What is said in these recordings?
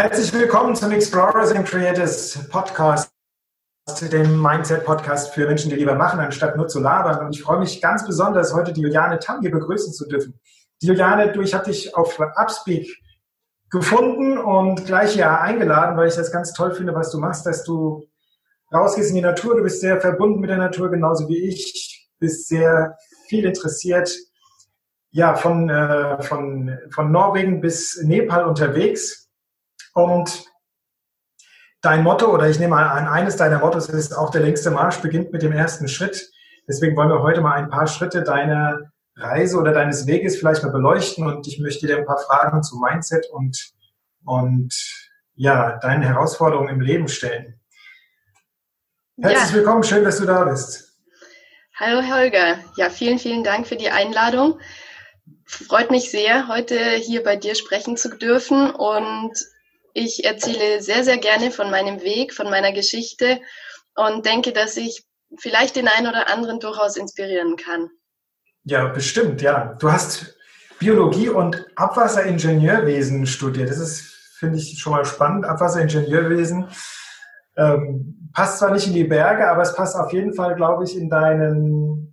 Herzlich willkommen zum Explorers and Creators Podcast, dem Mindset-Podcast für Menschen, die lieber machen, anstatt nur zu labern. Und ich freue mich ganz besonders, heute die Juliane Tam hier begrüßen zu dürfen. Die Juliane, du, ich habe dich auf Upspeak gefunden und gleich hier eingeladen, weil ich das ganz toll finde, was du machst, dass du rausgehst in die Natur. Du bist sehr verbunden mit der Natur, genauso wie ich. Bist sehr viel interessiert, ja, von, äh, von, von Norwegen bis Nepal unterwegs und dein Motto, oder ich nehme mal an, eines deiner Mottos ist auch der längste Marsch beginnt mit dem ersten Schritt. Deswegen wollen wir heute mal ein paar Schritte deiner Reise oder deines Weges vielleicht mal beleuchten und ich möchte dir ein paar Fragen zu Mindset und, und ja, deinen Herausforderungen im Leben stellen. Herzlich ja. willkommen, schön, dass du da bist. Hallo Holger, ja, vielen, vielen Dank für die Einladung. Freut mich sehr, heute hier bei dir sprechen zu dürfen und ich erzähle sehr, sehr gerne von meinem Weg, von meiner Geschichte und denke, dass ich vielleicht den einen oder anderen durchaus inspirieren kann. Ja, bestimmt, ja. Du hast Biologie und Abwasseringenieurwesen studiert. Das ist, finde ich, schon mal spannend. Abwasseringenieurwesen ähm, passt zwar nicht in die Berge, aber es passt auf jeden Fall, glaube ich, in deinen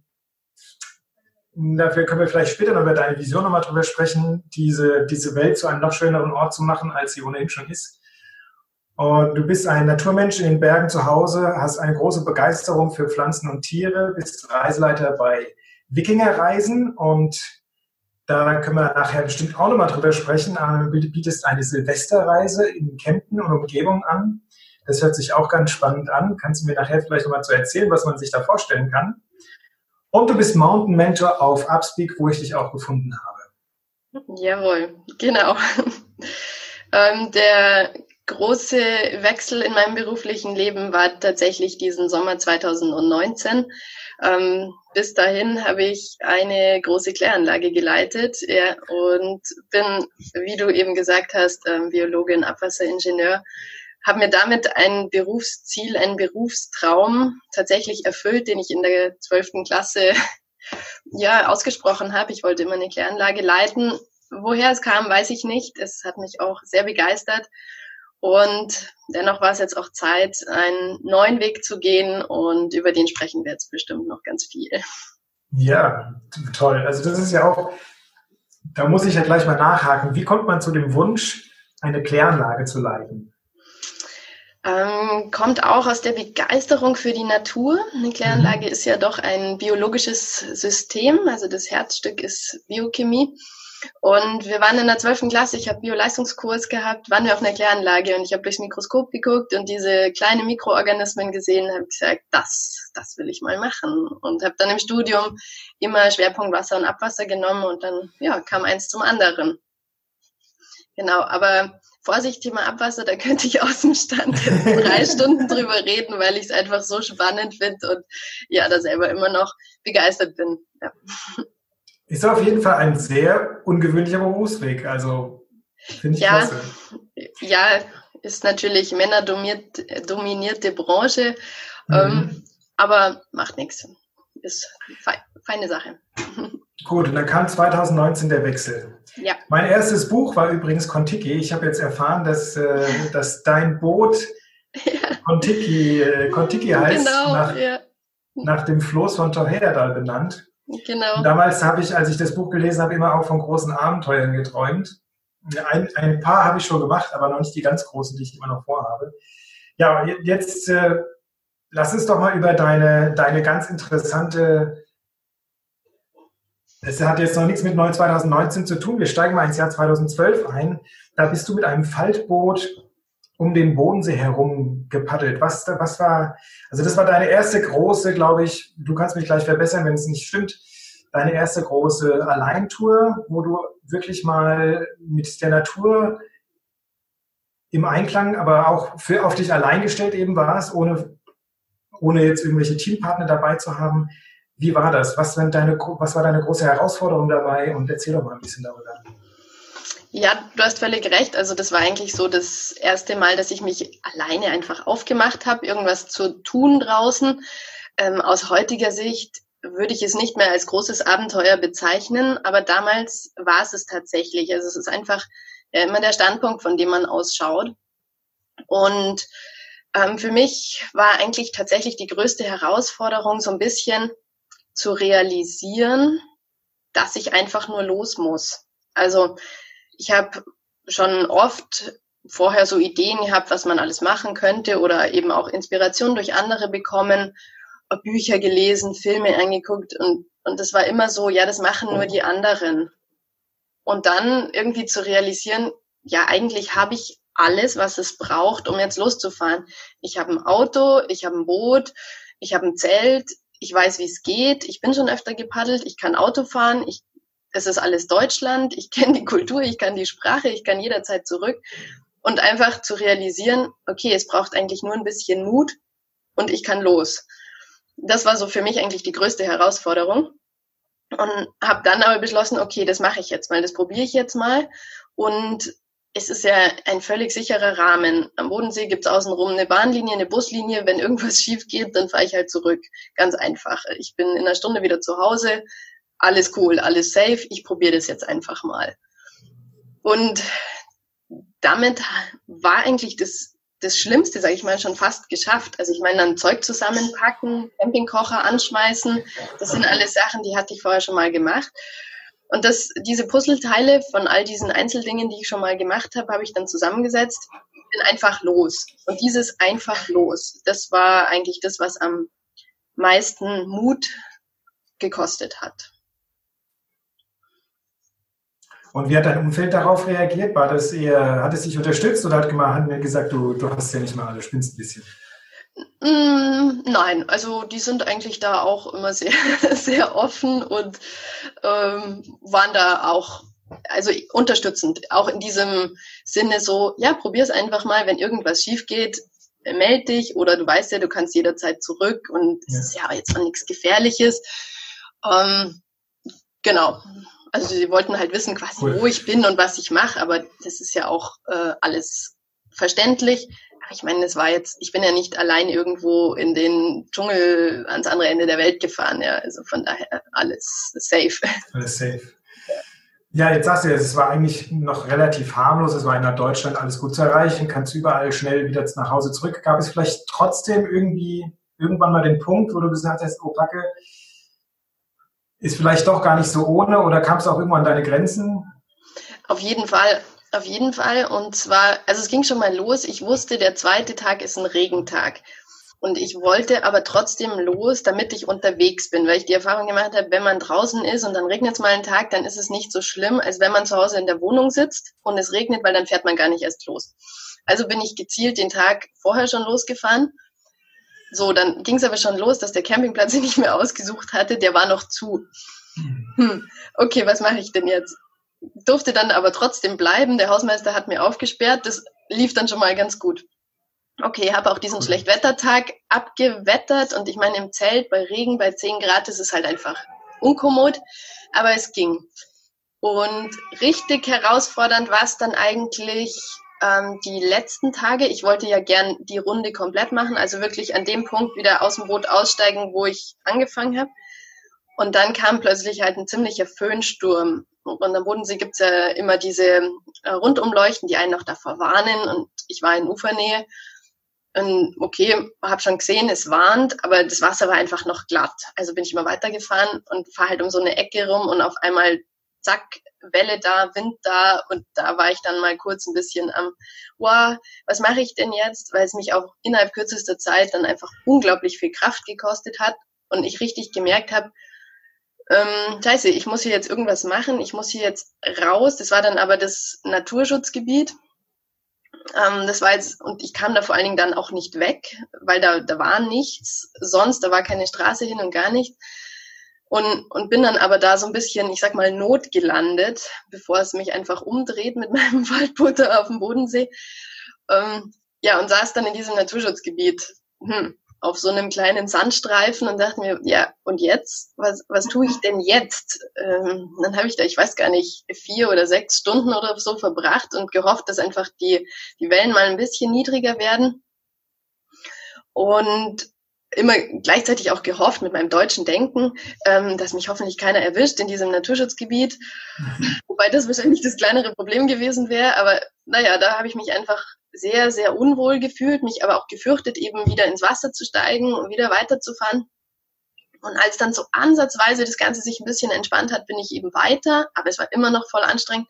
Dafür können wir vielleicht später noch über deine Vision nochmal drüber sprechen, diese, diese Welt zu einem noch schöneren Ort zu machen, als sie ohnehin schon ist. Und du bist ein Naturmensch in den Bergen zu Hause, hast eine große Begeisterung für Pflanzen und Tiere, bist Reiseleiter bei Wikingerreisen und da können wir nachher bestimmt auch nochmal drüber sprechen. Du bietest eine Silvesterreise in Kempten und Umgebung an. Das hört sich auch ganz spannend an. Kannst du mir nachher vielleicht nochmal zu erzählen, was man sich da vorstellen kann? Und du bist Mountain Mentor auf Upspeak, wo ich dich auch gefunden habe. Jawohl, genau. ähm, der große Wechsel in meinem beruflichen Leben war tatsächlich diesen Sommer 2019. Ähm, bis dahin habe ich eine große Kläranlage geleitet ja, und bin, wie du eben gesagt hast, ähm, Biologin, Abwasseringenieur habe mir damit ein Berufsziel, einen Berufstraum tatsächlich erfüllt, den ich in der zwölften Klasse ja ausgesprochen habe. Ich wollte immer eine Kläranlage leiten. Woher es kam, weiß ich nicht. Es hat mich auch sehr begeistert. Und dennoch war es jetzt auch Zeit, einen neuen Weg zu gehen und über den sprechen wir jetzt bestimmt noch ganz viel. Ja, toll. Also das ist ja auch, da muss ich ja gleich mal nachhaken. Wie kommt man zu dem Wunsch, eine Kläranlage zu leiten? Ähm, kommt auch aus der Begeisterung für die Natur. Eine Kläranlage mhm. ist ja doch ein biologisches System, also das Herzstück ist Biochemie. Und wir waren in der zwölften Klasse, ich habe Bio-Leistungskurs gehabt, waren wir auf einer Kläranlage und ich habe durchs Mikroskop geguckt und diese kleinen Mikroorganismen gesehen, habe gesagt, das, das will ich mal machen. Und habe dann im Studium immer Schwerpunkt Wasser und Abwasser genommen und dann ja, kam eins zum anderen. Genau, aber Vorsicht, Thema Abwasser, da könnte ich aus dem Stand drei Stunden drüber reden, weil ich es einfach so spannend finde und ja, da selber immer noch begeistert bin. Ja. Ist auf jeden Fall ein sehr ungewöhnlicher Berufsweg, also finde ich ja, klasse. Ja, ist natürlich männerdominierte Branche, mhm. ähm, aber macht nichts. Ist fe feine Sache. Gut, und dann kam 2019 der Wechsel. Ja. Mein erstes Buch war übrigens Kontiki. Ich habe jetzt erfahren, dass, äh, dass dein Boot ja. Kontiki, äh, Kontiki heißt, genau, nach, ja. nach dem Floß von Thor Heyerdahl benannt. Genau. Und damals habe ich, als ich das Buch gelesen habe, immer auch von großen Abenteuern geträumt. Ein, ein paar habe ich schon gemacht, aber noch nicht die ganz großen, die ich immer noch vorhabe. Ja, jetzt äh, lass uns doch mal über deine, deine ganz interessante es hat jetzt noch nichts mit 2019 zu tun. Wir steigen mal ins Jahr 2012 ein. Da bist du mit einem Faltboot um den Bodensee herum gepaddelt. Was, was war, also das war deine erste große, glaube ich, du kannst mich gleich verbessern, wenn es nicht stimmt, deine erste große Alleintour, wo du wirklich mal mit der Natur im Einklang, aber auch für, auf dich allein gestellt eben warst, ohne, ohne jetzt irgendwelche Teampartner dabei zu haben. Wie war das? Was, deine, was war deine große Herausforderung dabei? Und erzähl doch mal ein bisschen darüber. Ja, du hast völlig recht. Also das war eigentlich so das erste Mal, dass ich mich alleine einfach aufgemacht habe, irgendwas zu tun draußen. Ähm, aus heutiger Sicht würde ich es nicht mehr als großes Abenteuer bezeichnen, aber damals war es es tatsächlich. Also es ist einfach immer der Standpunkt, von dem man ausschaut. Und ähm, für mich war eigentlich tatsächlich die größte Herausforderung, so ein bisschen zu realisieren, dass ich einfach nur los muss. Also ich habe schon oft vorher so Ideen gehabt, was man alles machen könnte oder eben auch Inspiration durch andere bekommen, Bücher gelesen, Filme angeguckt und, und das war immer so, ja, das machen nur die anderen. Und dann irgendwie zu realisieren, ja, eigentlich habe ich alles, was es braucht, um jetzt loszufahren. Ich habe ein Auto, ich habe ein Boot, ich habe ein Zelt, ich weiß, wie es geht, ich bin schon öfter gepaddelt, ich kann Auto fahren, ich, es ist alles Deutschland, ich kenne die Kultur, ich kann die Sprache, ich kann jederzeit zurück. Und einfach zu realisieren, okay, es braucht eigentlich nur ein bisschen Mut und ich kann los. Das war so für mich eigentlich die größte Herausforderung. Und habe dann aber beschlossen, okay, das mache ich jetzt mal, das probiere ich jetzt mal. Und es ist ja ein völlig sicherer Rahmen. Am Bodensee gibt's außenrum eine Bahnlinie, eine Buslinie. Wenn irgendwas schief geht, dann fahre ich halt zurück. Ganz einfach. Ich bin in einer Stunde wieder zu Hause. Alles cool, alles safe. Ich probiere das jetzt einfach mal. Und damit war eigentlich das, das Schlimmste, sage ich mal, schon fast geschafft. Also ich meine, dann Zeug zusammenpacken, Campingkocher anschmeißen, das sind alles Sachen, die hatte ich vorher schon mal gemacht. Und das, diese Puzzleteile von all diesen Einzeldingen, die ich schon mal gemacht habe, habe ich dann zusammengesetzt. Bin einfach los. Und dieses einfach los, das war eigentlich das, was am meisten Mut gekostet hat. Und wie hat dein Umfeld darauf reagiert? War das eher, hat es sich unterstützt oder hat gemacht, gesagt, du, du hast ja nicht mal alle, spinnst ein bisschen? Mm, nein, also die sind eigentlich da auch immer sehr, sehr offen und ähm, waren da auch also unterstützend, auch in diesem Sinne so, ja, probier's einfach mal, wenn irgendwas schief geht, melde dich oder du weißt ja, du kannst jederzeit zurück und es ist ja jetzt auch nichts Gefährliches. Ähm, genau. Also sie wollten halt wissen quasi, cool. wo ich bin und was ich mache, aber das ist ja auch äh, alles verständlich ich meine, es war jetzt, ich bin ja nicht allein irgendwo in den Dschungel ans andere Ende der Welt gefahren, ja. Also von daher alles safe. Alles safe. Ja, jetzt sagst du, es war eigentlich noch relativ harmlos, es war in Deutschland alles gut zu erreichen, kannst überall schnell wieder nach Hause zurück. Gab es vielleicht trotzdem irgendwie irgendwann mal den Punkt, wo du gesagt hast, oh Packe, ist vielleicht doch gar nicht so ohne oder kam es auch irgendwann an deine Grenzen? Auf jeden Fall. Auf jeden Fall. Und zwar, also es ging schon mal los. Ich wusste, der zweite Tag ist ein Regentag. Und ich wollte aber trotzdem los, damit ich unterwegs bin, weil ich die Erfahrung gemacht habe, wenn man draußen ist und dann regnet es mal einen Tag, dann ist es nicht so schlimm, als wenn man zu Hause in der Wohnung sitzt und es regnet, weil dann fährt man gar nicht erst los. Also bin ich gezielt den Tag vorher schon losgefahren. So, dann ging es aber schon los, dass der Campingplatz, den ich mir ausgesucht hatte, der war noch zu. Hm, hm okay, was mache ich denn jetzt? Durfte dann aber trotzdem bleiben. Der Hausmeister hat mir aufgesperrt. Das lief dann schon mal ganz gut. Okay, habe auch diesen Schlechtwettertag abgewettert und ich meine im Zelt bei Regen bei 10 Grad ist es halt einfach unkommod, aber es ging. Und richtig herausfordernd war es dann eigentlich ähm, die letzten Tage. Ich wollte ja gern die Runde komplett machen, also wirklich an dem Punkt wieder aus dem Boot aussteigen, wo ich angefangen habe. Und dann kam plötzlich halt ein ziemlicher Föhnsturm und am Bodensee gibt's ja immer diese äh, Rundumleuchten, die einen noch davor warnen. Und ich war in Ufernähe. Und okay, habe schon gesehen, es warnt, aber das Wasser war einfach noch glatt. Also bin ich immer weitergefahren und fahre halt um so eine Ecke rum und auf einmal zack, Welle da, Wind da und da war ich dann mal kurz ein bisschen am, wow, was mache ich denn jetzt? Weil es mich auch innerhalb kürzester Zeit dann einfach unglaublich viel Kraft gekostet hat und ich richtig gemerkt habe, ähm, scheiße, ich muss hier jetzt irgendwas machen, ich muss hier jetzt raus. Das war dann aber das Naturschutzgebiet. Ähm, das war jetzt, und ich kam da vor allen Dingen dann auch nicht weg, weil da, da war nichts sonst, da war keine Straße hin und gar nichts. Und, und bin dann aber da so ein bisschen, ich sag mal, Not gelandet, bevor es mich einfach umdreht mit meinem Waldbutter auf dem Bodensee. Ähm, ja, und saß dann in diesem Naturschutzgebiet. Hm, auf so einem kleinen Sandstreifen und dachte mir, ja, und jetzt? Was, was tue ich denn jetzt? Ähm, dann habe ich da, ich weiß gar nicht, vier oder sechs Stunden oder so verbracht und gehofft, dass einfach die, die Wellen mal ein bisschen niedriger werden. Und immer gleichzeitig auch gehofft mit meinem deutschen Denken, ähm, dass mich hoffentlich keiner erwischt in diesem Naturschutzgebiet. Wobei das wahrscheinlich das kleinere Problem gewesen wäre. Aber naja, da habe ich mich einfach sehr, sehr unwohl gefühlt, mich aber auch gefürchtet, eben wieder ins Wasser zu steigen und wieder weiterzufahren. Und als dann so ansatzweise das Ganze sich ein bisschen entspannt hat, bin ich eben weiter, aber es war immer noch voll anstrengend.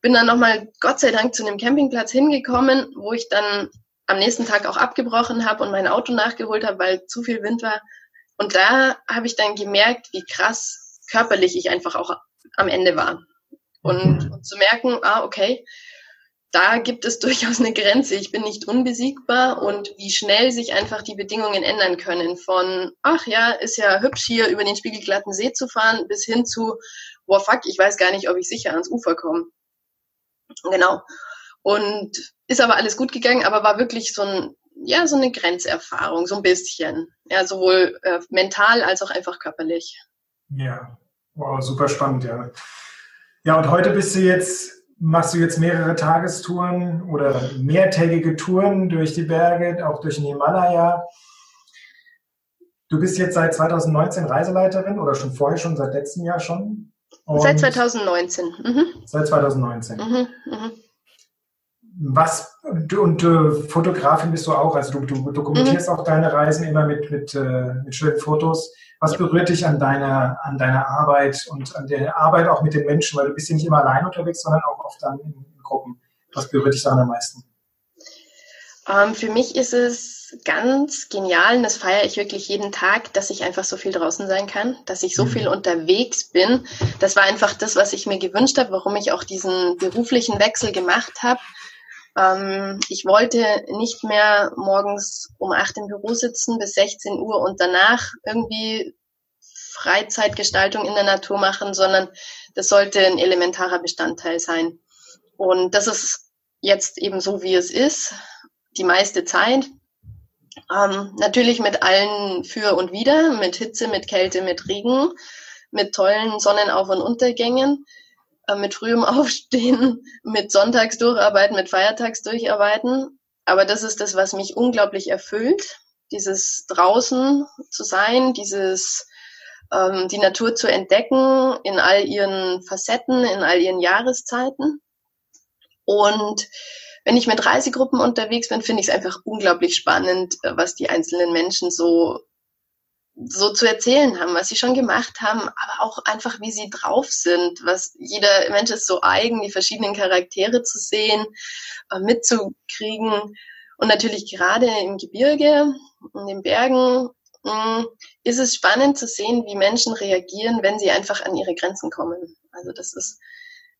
Bin dann nochmal, Gott sei Dank, zu einem Campingplatz hingekommen, wo ich dann am nächsten Tag auch abgebrochen habe und mein Auto nachgeholt habe, weil zu viel Wind war. Und da habe ich dann gemerkt, wie krass körperlich ich einfach auch am Ende war. Und, und zu merken, ah, okay, da gibt es durchaus eine Grenze. Ich bin nicht unbesiegbar und wie schnell sich einfach die Bedingungen ändern können. Von, ach ja, ist ja hübsch hier über den spiegelglatten See zu fahren, bis hin zu, boah, fuck, ich weiß gar nicht, ob ich sicher ans Ufer komme. Genau. Und ist aber alles gut gegangen, aber war wirklich so ein, ja, so eine Grenzerfahrung, so ein bisschen. Ja, sowohl äh, mental als auch einfach körperlich. Ja, wow, super spannend, ja. Ja, und heute bist du jetzt machst du jetzt mehrere Tagestouren oder mehrtägige Touren durch die Berge, auch durch den Himalaya. Du bist jetzt seit 2019 Reiseleiterin oder schon vorher schon, seit letztem Jahr schon? Und seit 2019. Mhm. Seit 2019. Mhm, mh. Was, du, und äh, Fotografin bist du auch, also du, du dokumentierst mhm. auch deine Reisen immer mit, mit, äh, mit schönen Fotos. Was berührt dich an deiner, an deiner Arbeit und an der Arbeit auch mit den Menschen? Weil du bist ja nicht immer allein unterwegs, sondern auch oft dann in, in Gruppen. Was berührt dich daran am meisten? Ähm, für mich ist es ganz genial, und das feiere ich wirklich jeden Tag, dass ich einfach so viel draußen sein kann, dass ich so mhm. viel unterwegs bin. Das war einfach das, was ich mir gewünscht habe, warum ich auch diesen beruflichen Wechsel gemacht habe. Ähm, ich wollte nicht mehr morgens um acht im Büro sitzen bis 16 Uhr und danach irgendwie Freizeitgestaltung in der Natur machen, sondern das sollte ein elementarer Bestandteil sein. Und das ist jetzt eben so, wie es ist, die meiste Zeit. Ähm, natürlich mit allen Für und Wider, mit Hitze, mit Kälte, mit Regen, mit tollen Sonnenauf- und Untergängen. Äh, mit frühem Aufstehen, mit Sonntags durcharbeiten, mit Feiertags durcharbeiten. Aber das ist das, was mich unglaublich erfüllt. Dieses draußen zu sein, dieses ähm, die Natur zu entdecken in all ihren Facetten, in all ihren Jahreszeiten. Und wenn ich mit Reisegruppen unterwegs bin, finde ich es einfach unglaublich spannend, äh, was die einzelnen Menschen so so zu erzählen haben, was sie schon gemacht haben, aber auch einfach, wie sie drauf sind, was jeder Mensch ist so eigen, die verschiedenen Charaktere zu sehen, äh, mitzukriegen und natürlich gerade im Gebirge, in den Bergen, mm, ist es spannend zu sehen, wie Menschen reagieren, wenn sie einfach an ihre Grenzen kommen. Also das ist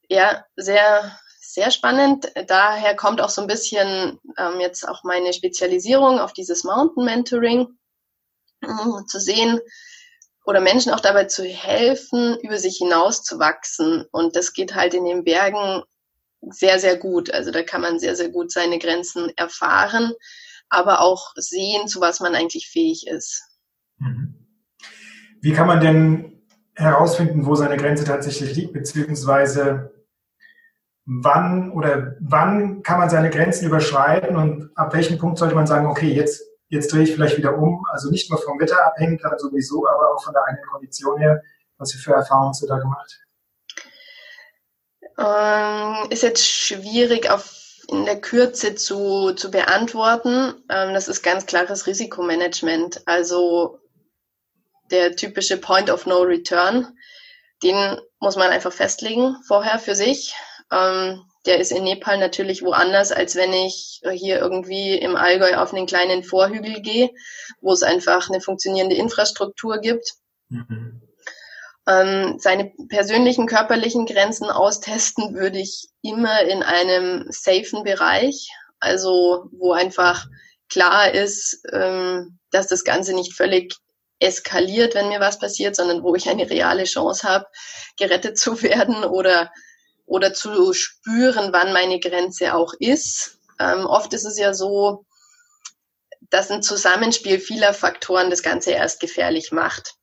ja sehr sehr spannend. Daher kommt auch so ein bisschen ähm, jetzt auch meine Spezialisierung auf dieses Mountain Mentoring zu sehen oder Menschen auch dabei zu helfen, über sich hinaus zu wachsen. Und das geht halt in den Bergen sehr, sehr gut. Also da kann man sehr, sehr gut seine Grenzen erfahren, aber auch sehen, zu was man eigentlich fähig ist. Mhm. Wie kann man denn herausfinden, wo seine Grenze tatsächlich liegt, beziehungsweise wann oder wann kann man seine Grenzen überschreiten und ab welchem Punkt sollte man sagen, okay, jetzt Jetzt drehe ich vielleicht wieder um. Also nicht nur vom Wetter abhängig, dann sowieso, aber auch von der eigenen Kondition her. Was für Erfahrungen hast du da gemacht? Ähm, ist jetzt schwierig auf in der Kürze zu, zu beantworten. Ähm, das ist ganz klares Risikomanagement. Also der typische Point of No Return, den muss man einfach festlegen vorher für sich. Ähm, der ist in Nepal natürlich woanders, als wenn ich hier irgendwie im Allgäu auf einen kleinen Vorhügel gehe, wo es einfach eine funktionierende Infrastruktur gibt. Mhm. Ähm, seine persönlichen körperlichen Grenzen austesten würde ich immer in einem safen Bereich, also wo einfach klar ist, ähm, dass das Ganze nicht völlig eskaliert, wenn mir was passiert, sondern wo ich eine reale Chance habe, gerettet zu werden oder oder zu spüren, wann meine Grenze auch ist. ähm, oft ist es ja so, dass ein Zusammenspiel vieler Faktoren das Ganze erst gefährlich macht.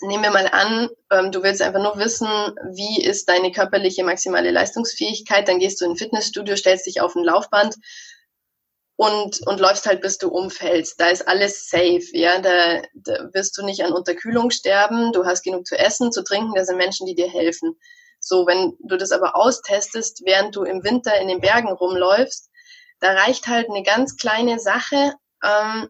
Nehmen wir mal an, ähm, du willst einfach nur wissen, wie ist deine körperliche maximale Leistungsfähigkeit, dann gehst du in ein Fitnessstudio, stellst dich auf ein Laufband und, und läufst halt, bis du umfällst. Da ist alles safe, ja, da, da wirst du nicht an Unterkühlung sterben, du hast genug zu essen, zu trinken, da sind Menschen, die dir helfen. So, wenn du das aber austestest, während du im Winter in den Bergen rumläufst, da reicht halt eine ganz kleine Sache, ähm,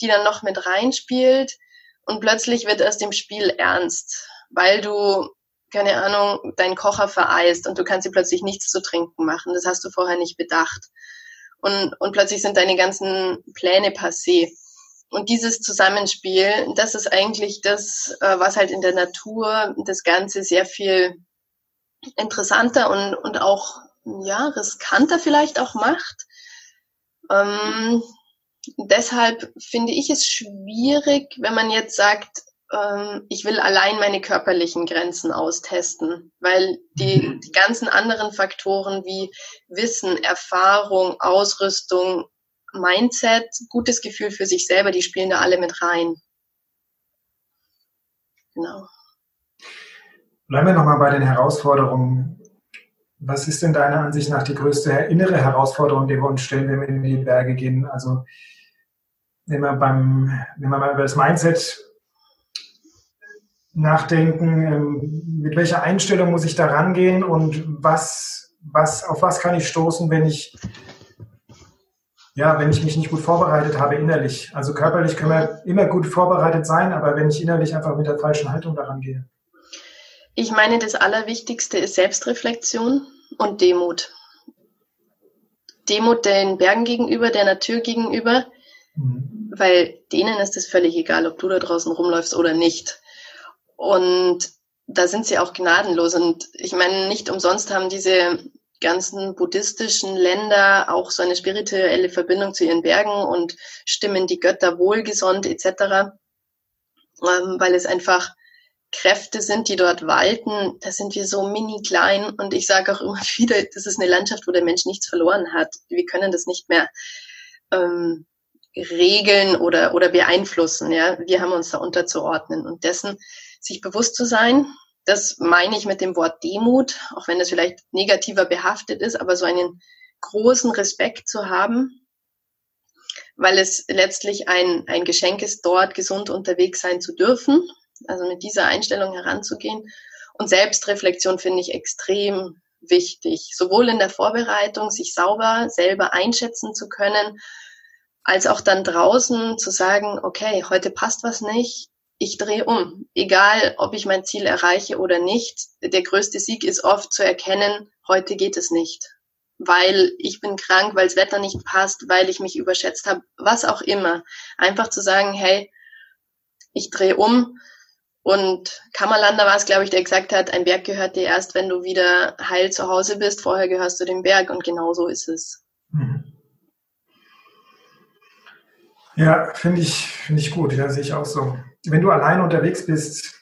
die dann noch mit reinspielt und plötzlich wird aus dem Spiel ernst, weil du, keine Ahnung, deinen Kocher vereist und du kannst dir plötzlich nichts zu trinken machen. Das hast du vorher nicht bedacht. Und, und plötzlich sind deine ganzen Pläne passé. Und dieses Zusammenspiel, das ist eigentlich das, äh, was halt in der Natur das Ganze sehr viel interessanter und, und auch ja, riskanter vielleicht auch macht. Ähm, deshalb finde ich es schwierig, wenn man jetzt sagt, ähm, ich will allein meine körperlichen Grenzen austesten, weil die, mhm. die ganzen anderen Faktoren wie Wissen, Erfahrung, Ausrüstung, Mindset, gutes Gefühl für sich selber, die spielen da alle mit rein. Genau. Bleiben wir nochmal bei den Herausforderungen. Was ist denn deiner Ansicht nach die größte innere Herausforderung, die wir uns stellen, wenn wir in die Berge gehen? Also wenn wir, beim, wenn wir mal über das Mindset nachdenken, ähm, mit welcher Einstellung muss ich da rangehen und was, was, auf was kann ich stoßen, wenn ich, ja, wenn ich mich nicht gut vorbereitet habe innerlich. Also körperlich können wir immer gut vorbereitet sein, aber wenn ich innerlich einfach mit der falschen Haltung daran gehe. Ich meine, das Allerwichtigste ist Selbstreflexion und Demut. Demut den Bergen gegenüber, der Natur gegenüber, mhm. weil denen ist es völlig egal, ob du da draußen rumläufst oder nicht. Und da sind sie auch gnadenlos. Und ich meine, nicht umsonst haben diese ganzen buddhistischen Länder auch so eine spirituelle Verbindung zu ihren Bergen und stimmen die Götter wohlgesonnen etc., ähm, weil es einfach Kräfte sind, die dort walten, da sind wir so mini klein und ich sage auch immer wieder, das ist eine Landschaft, wo der Mensch nichts verloren hat. Wir können das nicht mehr ähm, regeln oder, oder beeinflussen. Ja, wir haben uns da unterzuordnen und dessen sich bewusst zu sein. Das meine ich mit dem Wort Demut, auch wenn das vielleicht negativer behaftet ist, aber so einen großen Respekt zu haben, weil es letztlich ein, ein Geschenk ist, dort gesund unterwegs sein zu dürfen also mit dieser Einstellung heranzugehen. Und Selbstreflexion finde ich extrem wichtig, sowohl in der Vorbereitung, sich sauber selber einschätzen zu können, als auch dann draußen zu sagen, okay, heute passt was nicht, ich drehe um. Egal, ob ich mein Ziel erreiche oder nicht, der größte Sieg ist oft zu erkennen, heute geht es nicht. Weil ich bin krank, weil das Wetter nicht passt, weil ich mich überschätzt habe, was auch immer. Einfach zu sagen, hey, ich drehe um, und Kammerlander war es, glaube ich, der gesagt hat, ein Berg gehört dir erst, wenn du wieder heil zu Hause bist. Vorher gehörst du dem Berg und genau so ist es. Mhm. Ja, finde ich, finde ich gut. Ja, sehe ich auch so. Wenn du allein unterwegs bist,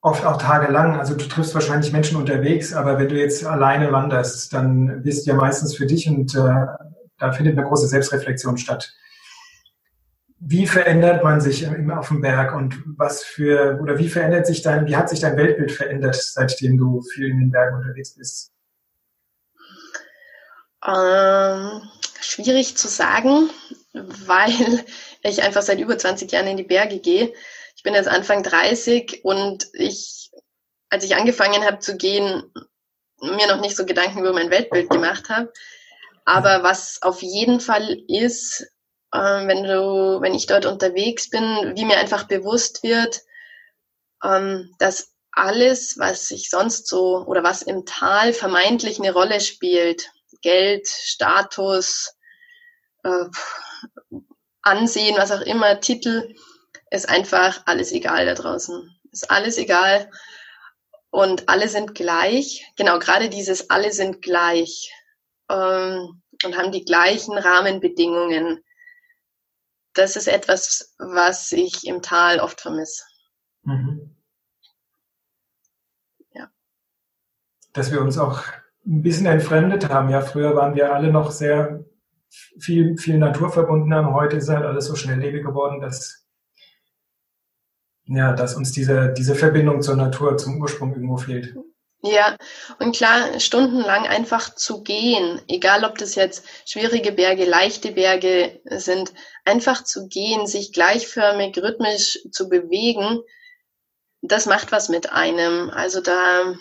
oft auch tagelang, also du triffst wahrscheinlich Menschen unterwegs, aber wenn du jetzt alleine wanderst, dann bist du ja meistens für dich und äh, da findet eine große Selbstreflexion statt wie verändert man sich auf dem Berg und was für, oder wie verändert sich dein, wie hat sich dein Weltbild verändert, seitdem du viel in den Bergen unterwegs bist? Ähm, schwierig zu sagen, weil ich einfach seit über 20 Jahren in die Berge gehe. Ich bin jetzt Anfang 30 und ich, als ich angefangen habe zu gehen, mir noch nicht so Gedanken über mein Weltbild gemacht habe. Aber was auf jeden Fall ist, ähm, wenn du, wenn ich dort unterwegs bin, wie mir einfach bewusst wird, ähm, dass alles, was sich sonst so oder was im Tal vermeintlich eine Rolle spielt, Geld, Status, äh, Ansehen, was auch immer, Titel, ist einfach alles egal da draußen. Ist alles egal und alle sind gleich. Genau, gerade dieses alle sind gleich ähm, und haben die gleichen Rahmenbedingungen das ist etwas, was ich im Tal oft vermisse. Mhm. Ja. Dass wir uns auch ein bisschen entfremdet haben. Ja, früher waren wir alle noch sehr viel, viel naturverbunden haben. Heute ist halt alles so schnelllebig geworden, dass, ja, dass uns diese, diese Verbindung zur Natur, zum Ursprung irgendwo fehlt. Ja, und klar, stundenlang einfach zu gehen, egal ob das jetzt schwierige Berge, leichte Berge sind, einfach zu gehen, sich gleichförmig, rhythmisch zu bewegen, das macht was mit einem. Also da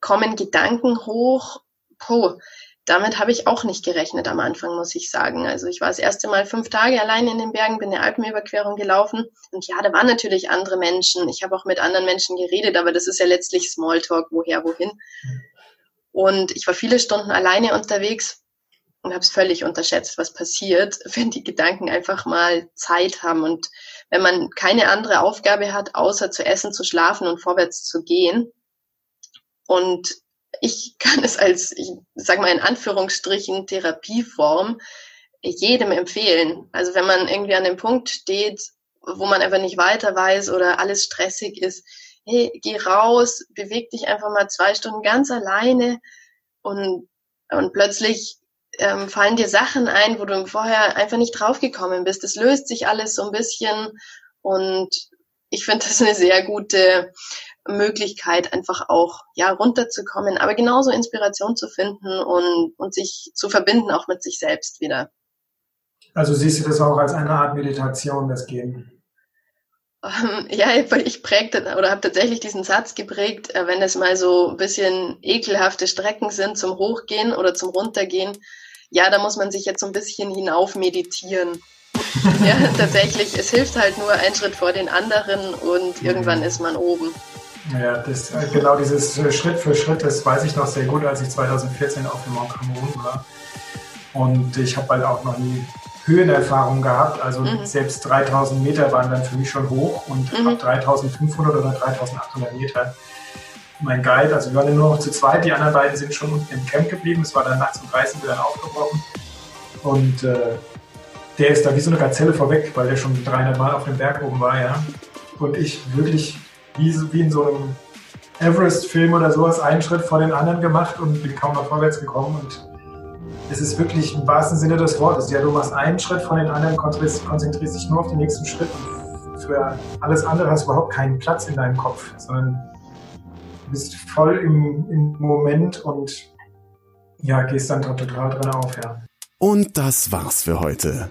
kommen Gedanken hoch, puh, damit habe ich auch nicht gerechnet am Anfang, muss ich sagen. Also ich war das erste Mal fünf Tage allein in den Bergen, bin eine Alpenüberquerung gelaufen. Und ja, da waren natürlich andere Menschen. Ich habe auch mit anderen Menschen geredet, aber das ist ja letztlich Smalltalk, woher, wohin. Und ich war viele Stunden alleine unterwegs und habe es völlig unterschätzt, was passiert, wenn die Gedanken einfach mal Zeit haben. Und wenn man keine andere Aufgabe hat, außer zu essen, zu schlafen und vorwärts zu gehen. Und ich kann es als, ich sag mal in Anführungsstrichen, Therapieform jedem empfehlen. Also wenn man irgendwie an dem Punkt steht, wo man einfach nicht weiter weiß oder alles stressig ist, hey, geh raus, beweg dich einfach mal zwei Stunden ganz alleine und, und plötzlich ähm, fallen dir Sachen ein, wo du vorher einfach nicht draufgekommen bist. Es löst sich alles so ein bisschen und ich finde das eine sehr gute Möglichkeit, einfach auch ja runterzukommen, aber genauso Inspiration zu finden und, und sich zu verbinden auch mit sich selbst wieder. Also siehst du das auch als eine Art Meditation, das Gehen? Ähm, ja, ich prägte oder habe tatsächlich diesen Satz geprägt, äh, wenn es mal so ein bisschen ekelhafte Strecken sind zum Hochgehen oder zum Runtergehen, ja, da muss man sich jetzt so ein bisschen hinauf meditieren. ja, tatsächlich, es hilft halt nur ein Schritt vor den anderen und irgendwann ist man oben. Ja, das, äh, genau dieses äh, Schritt für Schritt, das weiß ich noch sehr gut, als ich 2014 auf dem Mount Cameroon war. Und ich habe halt auch noch nie Höhenerfahrung gehabt. Also mhm. selbst 3000 Meter waren dann für mich schon hoch und mhm. ab 3500 oder 3800 Meter. Mein Guide, also wir waren nur noch zu zweit, die anderen beiden sind schon unten im Camp geblieben. Es war dann nachts um 13 Uhr dann aufgebrochen. Und äh, der ist da wie so eine Gazelle vorweg, weil der schon 300 Mal auf dem Berg oben war, ja. Und ich wirklich wie, wie in so einem Everest-Film oder sowas einen Schritt vor den anderen gemacht und bin kaum noch vorwärts gekommen. Und es ist wirklich im wahrsten Sinne des Wortes. Ja, du machst einen Schritt vor den anderen, konzentrierst dich nur auf den nächsten Schritt und für alles andere hast du überhaupt keinen Platz in deinem Kopf, sondern du bist voll im, im Moment und ja, gehst dann total drin auf, ja. Und das war's für heute.